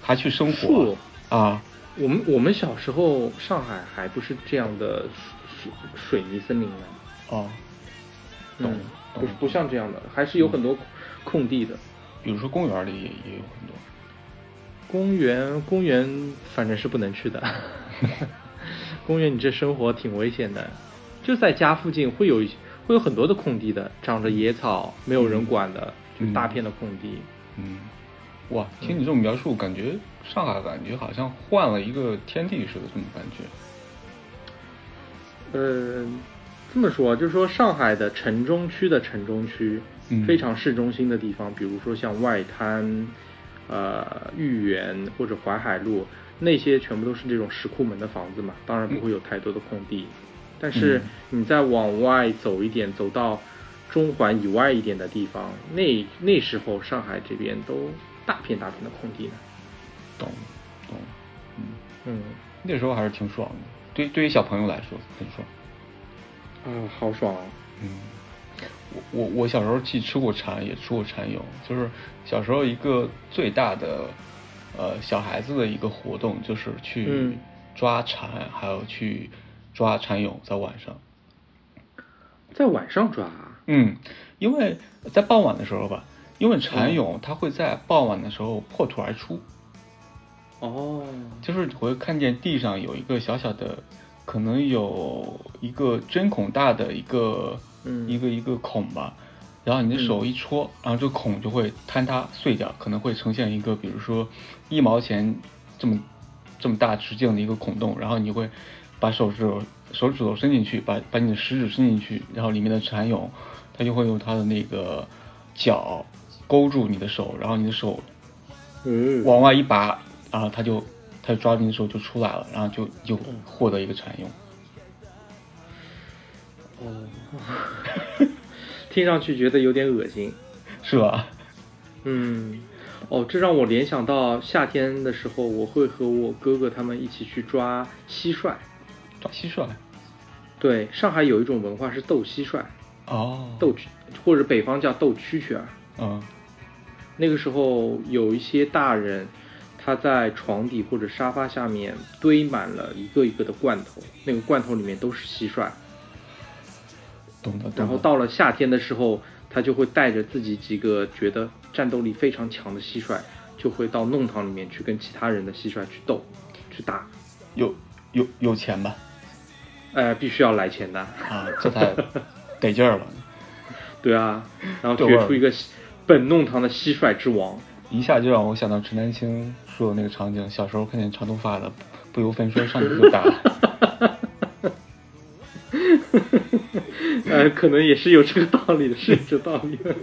还去生树火啊？我们我们小时候上海还不是这样的水水泥森林呢，哦，懂嗯，不懂不像这样的，还是有很多空地的。比如说公园里也也有很多。公园公园反正是不能去的，<laughs> 公园你这生活挺危险的，就在家附近会有一会有很多的空地的，长着野草，没有人管的，嗯就大片的空地。嗯，哇，听你这种描述，感觉上海感觉好像换了一个天地似的，这种感觉。呃，这么说就是说上海的城中区的城中区，嗯非常市中心的地方，比如说像外滩、呃豫园或者淮海路，那些全部都是这种石库门的房子嘛，当然不会有太多的空地。但是嗯你再往外走一点，走到中环以外一点的地方，那那时候上海这边都大片大片的空地呢。懂懂，嗯，嗯，那时候还是挺爽的。对，对于小朋友来说很爽。啊，好爽啊！嗯，我我我小时候既吃过蝉，也吃过蚕蛹，就是小时候一个最大的呃小孩子的一个活动，就是去嗯。抓蝉，还有去抓蝉蛹，在晚上。在晚上抓啊，嗯，因为在傍晚的时候吧，因为蝉蛹它会在傍晚的时候破土而出，哦，就是你会看见地上有一个小小的，可能有一个针孔大的一个，嗯。一个一个孔吧，然后你的手一戳，然后这个孔就会坍塌碎掉，可能会呈现一个，比如说一毛钱这么这么大直径的一个孔洞，然后你就会把手指头手指头伸进去，把把你的食指伸进去，然后里面的蚕蛹，它就会用它的那个脚勾住你的手，然后你的手嗯，往外一拔，然后它就它就抓住你的手就出来了，然后就就获得一个蚕蛹。哦，<laughs> 听上去觉得有点恶心。是吧？嗯，哦，这让我联想到夏天的时候，我会和我哥哥他们一起去抓蟋蟀。抓蟋蟀。对，上海有一种文化是斗蟋蟀，哦。斗蛐，或者北方叫斗蛐蛐儿。嗯那个时候有一些大人，他在床底或者沙发下面堆满了一个一个的罐头，那个罐头里面都是蟋蟀。懂然后到了夏天的时候，他就会带着自己几个觉得战斗力非常强的蟋蟀，就会到弄堂里面去跟其他人的蟋蟀去斗，去打。有有有钱吧？呃，必须要来钱的。啊，这才得劲儿了，<laughs> 对啊，然后决出一个本弄堂的蟋蟀之王。一下就让我想到陈丹青说的那个场景，小时候看见长头发的不由分说上去就打。呃，可能也是有这个道理的，是有这个道理的。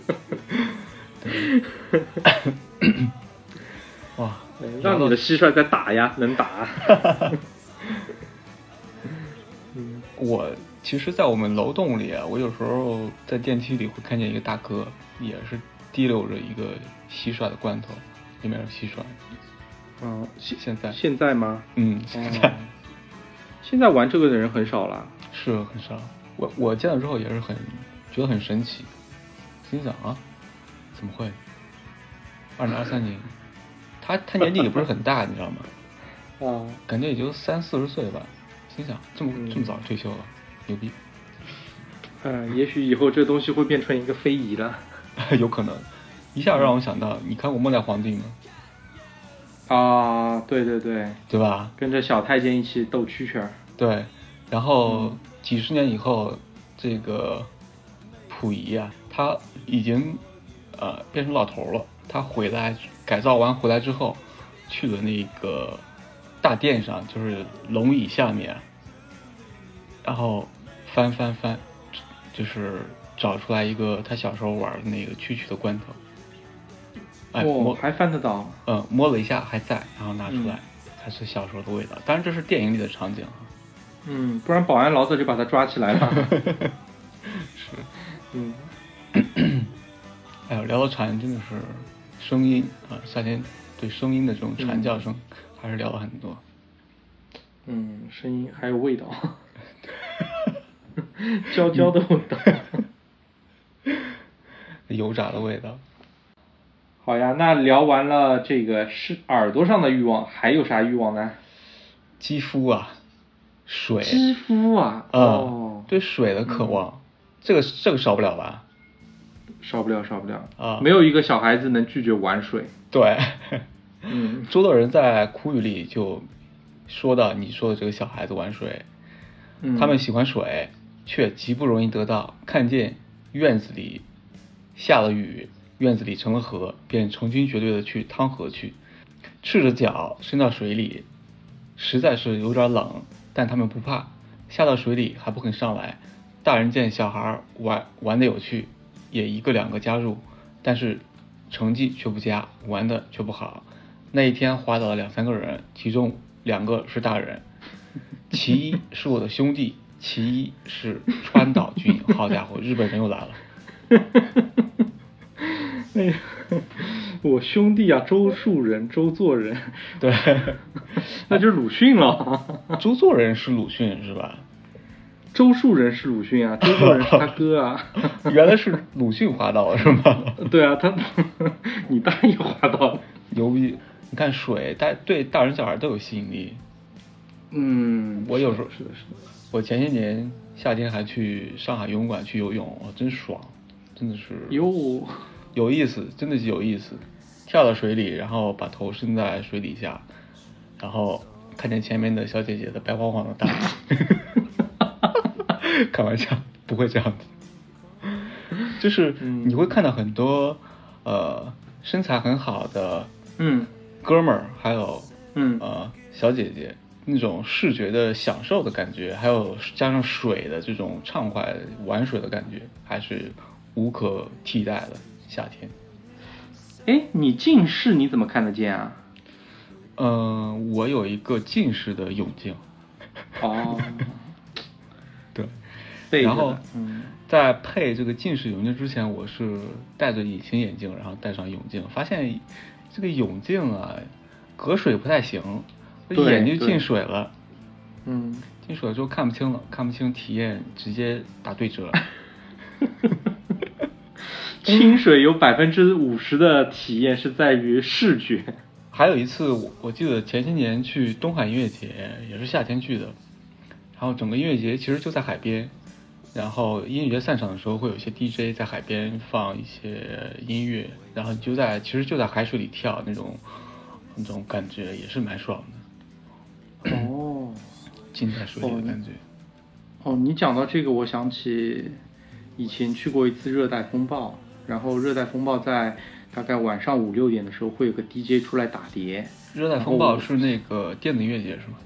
哇，让你的蟋蟀在打呀，能打。<laughs> 我其实，在我们楼栋里啊，我有时候在电梯里会看见一个大哥，也是提溜着一个蟋蟀的罐头，里面有蟋蟀。嗯，现现在，现在吗？嗯，现在、哦现在玩这个的人很少了。是很少。我我见了之后也是很觉得很神奇，心想啊，怎么会？二零二三年，他他年纪也不是很大，你知道吗？<laughs> 啊，感觉也就三四十岁吧。心想这么嗯这么早退休了，牛逼，嗯，也许以后这东西会变成一个非遗了。<laughs> 有可能。一下让我想到，你看过《末代皇帝》吗？啊，对对对，对吧？跟着小太监一起斗蛐蛐儿。对，然后几十年以后，这个溥仪啊，他已经呃变成老头了。他回来改造完回来之后，去了那个大殿上，就是龙椅下面，然后翻翻翻，就是找出来一个他小时候玩的那个蛐蛐的罐头。哎，哦，还翻得到。嗯摸了一下还在，然后拿出来嗯，还是小时候的味道。当然这是电影里的场景啊。嗯，不然保安老早就把他抓起来了。<laughs> 是。嗯，哎呦，聊到蝉真的是声音啊，夏天对声音的这种蝉叫声，还是聊了很多。嗯，声音还有味道，<laughs> 焦焦的味道。<laughs> 油炸的味道。好呀，那聊完了这个是耳朵上的欲望，还有啥欲望呢？肌肤啊，水，肌肤啊，啊、哦，对水的渴望，这个这个少不了吧？少不了，少不了。啊。没有一个小孩子能拒绝玩水。对，嗯。<laughs> 周作人在苦雨里就说到你说的这个小孩子玩水，嗯，他们喜欢水，却极不容易得到。看见院子里下了雨，院子里成了河，便成群结队的去趟河去，赤着脚伸到水里，实在是有点冷，但他们不怕，下到水里还不肯上来。大人见小孩玩玩的有趣，也一个两个加入，但是成绩却不佳，玩的却不好。那一天滑倒了两三个人，其中两个是大人，其一是我的兄弟，其一是川岛君。好家伙，日本人又来了。哎呀，我兄弟啊，周树人，周作人，对，<laughs> 那就是鲁迅了。<laughs> 周作人是鲁迅是吧？周树人是鲁迅啊，周作人是他哥啊。<laughs> 原来是鲁迅滑倒是吗？对啊，他你大爷滑倒了。牛逼！你看水，大对大人小孩都有吸引力。嗯，我有时候是的，是的。我前些年夏天还去上海游泳馆去游泳，哇，真爽，真的是哟，有意思，真的是有意思。跳到水里，然后把头伸在水底下，然后看见前面的小姐姐的白晃晃的大腿。<laughs> 开玩笑，不会这样子。就是你会看到很多呃身材很好的嗯哥们儿，还有嗯呃小姐姐那种视觉的享受的感觉，还有加上水的这种畅快玩水的感觉，还是无可替代的。夏天，哎，你近视你怎么看得见啊？嗯、我有一个近视的泳镜，哦，<laughs> 对，然后嗯。在配这个近视泳镜之前，我是戴着隐形眼镜，然后戴上泳镜，发现这个泳镜啊，隔水不太行，眼睛进水了。嗯，进水了之后看不清了，看不清，体验直接打对折。<laughs> 清水有百分之五十的体验是在于视觉。还有一次，我我记得前些年去东海音乐节，也是夏天去的，然后整个音乐节其实就在海边，然后音乐节散场的时候会有一些 DJ 在海边放一些音乐，然后就在其实就在海水里跳那种那种感觉也是蛮爽的，哦浸在水里的感觉。哦，你讲到这个，我想起以前去过一次热带风暴，然后热带风暴在大概晚上五六点的时候会有个 DJ 出来打碟，热带风暴是那个电子音乐节是吗？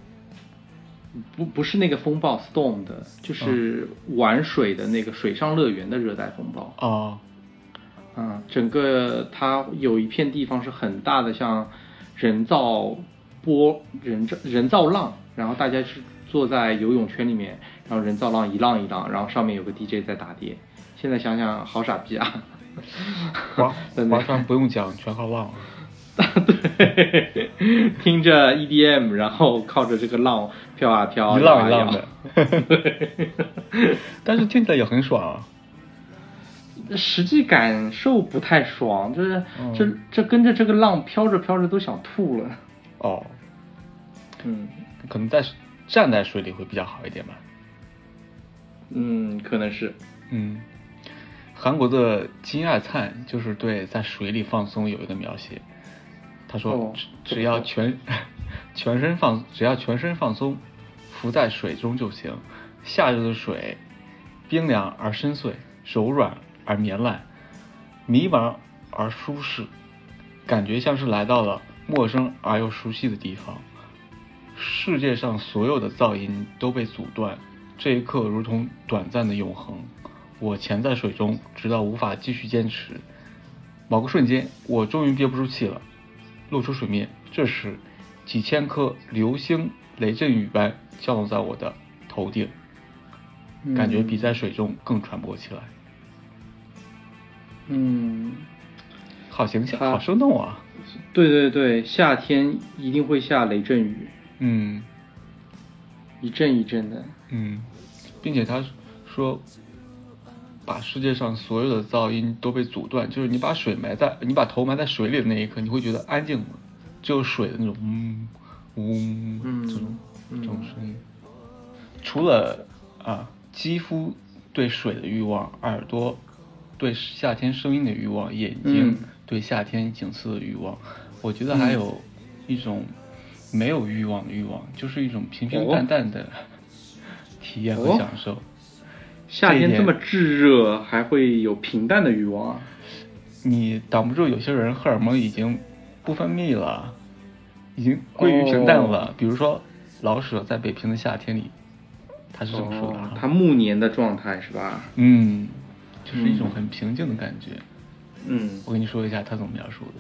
不不是那个风暴 storm 的，就是玩水的那个水上乐园的热带风暴。哦，嗯，整个它有一片地方是很大的，像人造波、人造人造浪，然后大家是坐在游泳圈里面，然后人造浪一浪一浪，然后上面有个 DJ 在打碟。现在想想好傻逼啊！划划船不用讲，全靠浪。对，听着 EDM，然后靠着这个浪飘啊飘，一浪一浪的。<laughs> 但是听起来也很爽啊。实际感受不太爽，就是嗯这这跟着这个浪飘着飘着都想吐了。哦，嗯可能在站在水里会比较好一点吧。嗯，可能是。嗯，韩国的金爱灿就是对在水里放松有一个描写，他说哦只只要全 <laughs> 全身放只要全身放松，浮在水中就行。夏日的水冰凉而深邃，柔软而绵烂，迷茫而舒适，感觉像是来到了陌生而又熟悉的地方。世界上所有的噪音都被阻断，这一刻如同短暂的永恒。我潜在水中，直到无法继续坚持。某个瞬间，我终于憋不住气了，露出水面。这时，几千颗流星雷阵雨般降落在我的头顶，感觉比在水中更喘不过气来。嗯，好形象，好生动啊！对对对，夏天一定会下雷阵雨，嗯一阵一阵的。嗯，并且他说，把世界上所有的噪音都被阻断，就是你把水埋在你把头埋在水里的那一刻，你会觉得安静了，只有水的那种嗯嗡嗯这种嗯这种声音。除了啊肌肤对水的欲望，耳朵对夏天声音的欲望，眼睛嗯对夏天景色的欲望，我觉得还有一种没有欲望的欲望，就是一种平平淡淡的体验和哦享受。夏天这么炙热，还会有平淡的欲望啊？你挡不住有些人荷尔蒙已经不分泌了，已经归于平淡了。哦比如说老舍在《北平的夏天》里，他是这么说的哦哈。，它暮年的状态是吧？嗯，就是一种很平静的感觉。嗯，我跟你说一下他怎么描述的。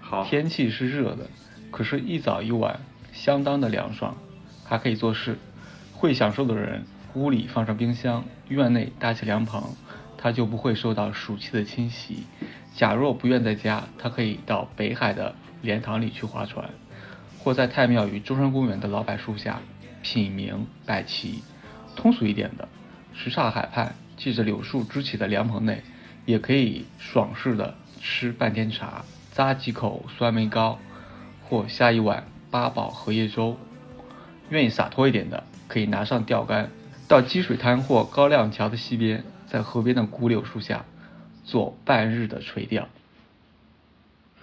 好。天气是热的，可是一早一晚相当的凉爽，还可以做事。会享受的人，屋里放上冰箱，院内搭起凉棚，他就不会受到暑气的侵袭。假若不愿在家，他可以到北海的莲塘里去划船，或在太庙与中山公园的老柏树下品茗摆棋，通俗一点的，什刹海畔，借着柳树支起的凉棚内，也可以爽适的吃半天茶，咂几口酸梅糕，或下一碗八宝荷叶粥。愿意洒脱一点的，可以拿上钓竿，到积水滩或高亮桥的西边，在河边的古柳树下，做半日的垂钓。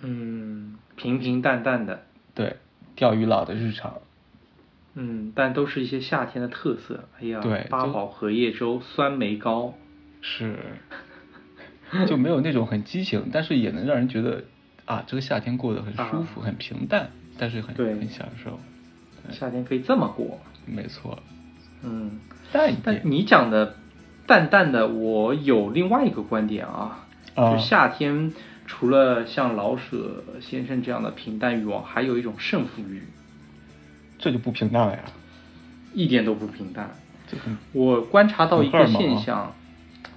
嗯，平平淡淡的，对，钓鱼佬的日常。嗯，但都是一些夏天的特色。哎呀，对就八宝荷叶粥、酸梅糕，是，就没有那种很激情，但是也能让人觉得啊，这个夏天过得很舒服、很平淡，但是很对很享受。夏天可以这么过。没错，嗯，淡一点。但你讲的淡淡的，我有另外一个观点啊，啊就夏天除了像老舍先生这样的平淡欲望，还有一种胜负欲，这就不平淡了呀，一点都不平淡。我观察到一个现象，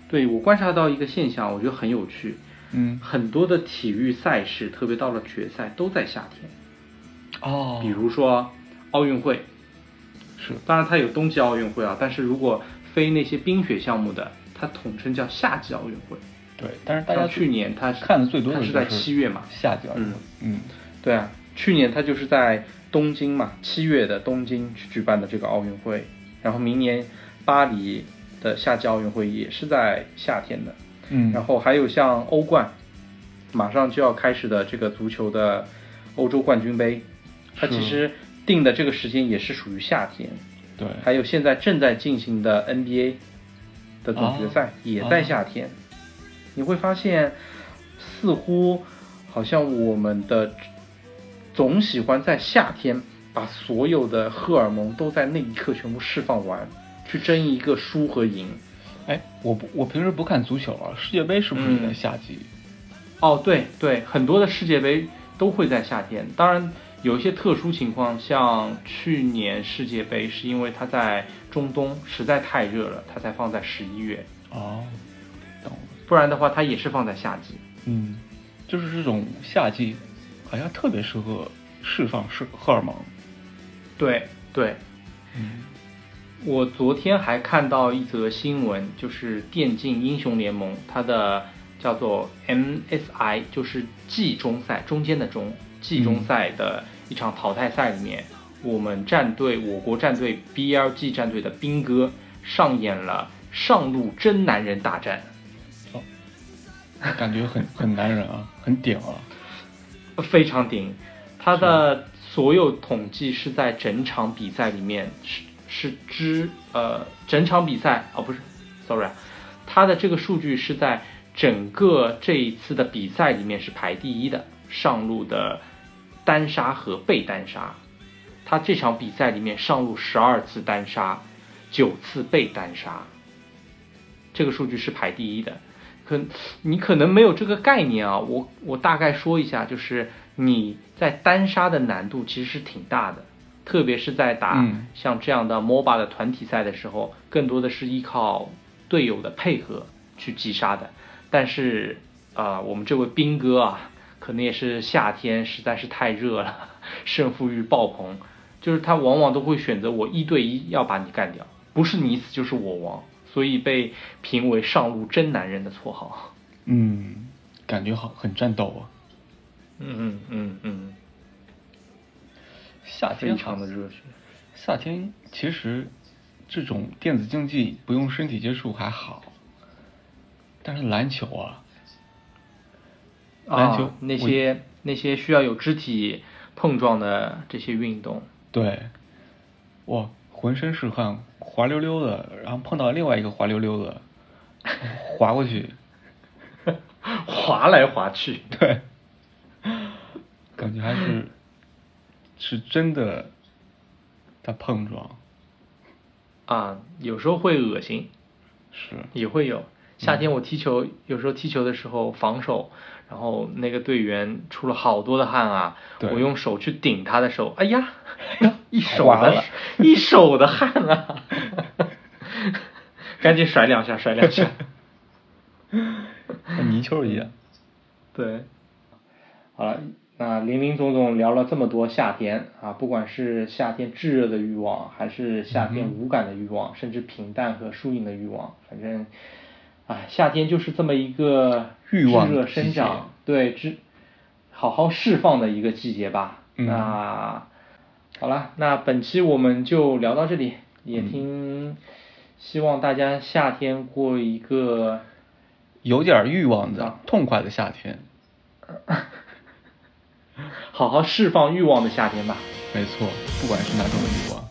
对我观察到一个现象，我觉得很有趣。嗯很多的体育赛事，特别到了决赛，都在夏天。哦，比如说奥运会，是当然它有冬季奥运会啊，但是如果非那些冰雪项目的，它统称叫夏季奥运会。对，但是大家像去年它看的最多的是在七月嘛，夏季奥运会，嗯对啊，去年它就是在东京嘛，七月的东京去举办的这个奥运会，然后明年巴黎的夏季奥运会也是在夏天的，嗯，然后还有像欧冠，马上就要开始的这个足球的欧洲冠军杯，它其实定的这个时间也是属于夏天，对，还有现在正在进行的 NBA 的总决赛哦也在夏天，你会发现，似乎好像我们的总喜欢在夏天把所有的荷尔蒙都在那一刻全部释放完，去争一个输和赢。哎，我不，我平时不看足球啊，世界杯是不是也在嗯夏季？哦，对对，很多的世界杯都会在夏天。当然，有一些特殊情况，像去年世界杯是因为它在中东实在太热了，它才放在十一月，哦，懂。不然的话它也是放在夏季。嗯，就是这种夏季，好像特别适合释放是荷尔蒙。对对，嗯，我昨天还看到一则新闻，就是电竞英雄联盟，它的叫做 MSI，就是季中赛中间的中季中赛的一场淘汰赛里面，我们战队我国战队 BLG 战队的兵哥上演了上路真男人大战，哦感觉很很男人啊，很顶啊。非常顶。他的所有统计是在整场比赛里面是是之呃整场比赛哦不是，sorry，啊，他的这个数据是在整个这一次的比赛里面是排第一的，上路的单杀和被单杀。他这场比赛里面上路十二次单杀，九次被单杀，这个数据是排第一的。可你可能没有这个概念啊，我我大概说一下，就是你在单杀的难度其实是挺大的，特别是在打嗯像这样的 MOBA 的团体赛的时候，更多的是依靠队友的配合去击杀的。但是啊、呃我们这位兵哥啊，可能也是夏天实在是太热了，<laughs> 胜负欲爆棚，就是他往往都会选择我一对一要把你干掉，不是你死就是我亡，所以被评为上路真男人的绰号。嗯，感觉好很战斗啊。嗯嗯嗯嗯，夏天非常的热血。夏天其实这种电子竞技不用身体接触还好，但是篮球啊，篮球啊、那些那些需要有肢体碰撞的这些运动，对，哇，浑身是汗，滑溜溜的，然后碰到另外一个滑溜溜的，滑过去，<laughs> 滑来滑去。对，感觉还是 <laughs> 是真的在碰撞，啊，有时候会恶心，是，也会有。夏天我踢球，有时候踢球的时候防守，然后那个队员出了好多的汗啊，我用手去顶他的手，哎呀，<laughs> 一手的一手的汗啊，<laughs> 赶紧甩两下，甩两下。跟泥鳅一样。<laughs> 对，好了，那林林总总聊了这么多夏天啊，不管是夏天炙热的欲望，还是夏天无感的欲望，甚至平淡和疏影的欲望，反正，啊，夏天就是这么一个欲望生长，对，之好好释放的一个季节吧。嗯那好了，那本期我们就聊到这里，也嗯听，希望大家夏天过一个有点欲望的啊、痛快的夏天。<laughs> 好好释放欲望的夏天吧。没错，不管是哪种欲望。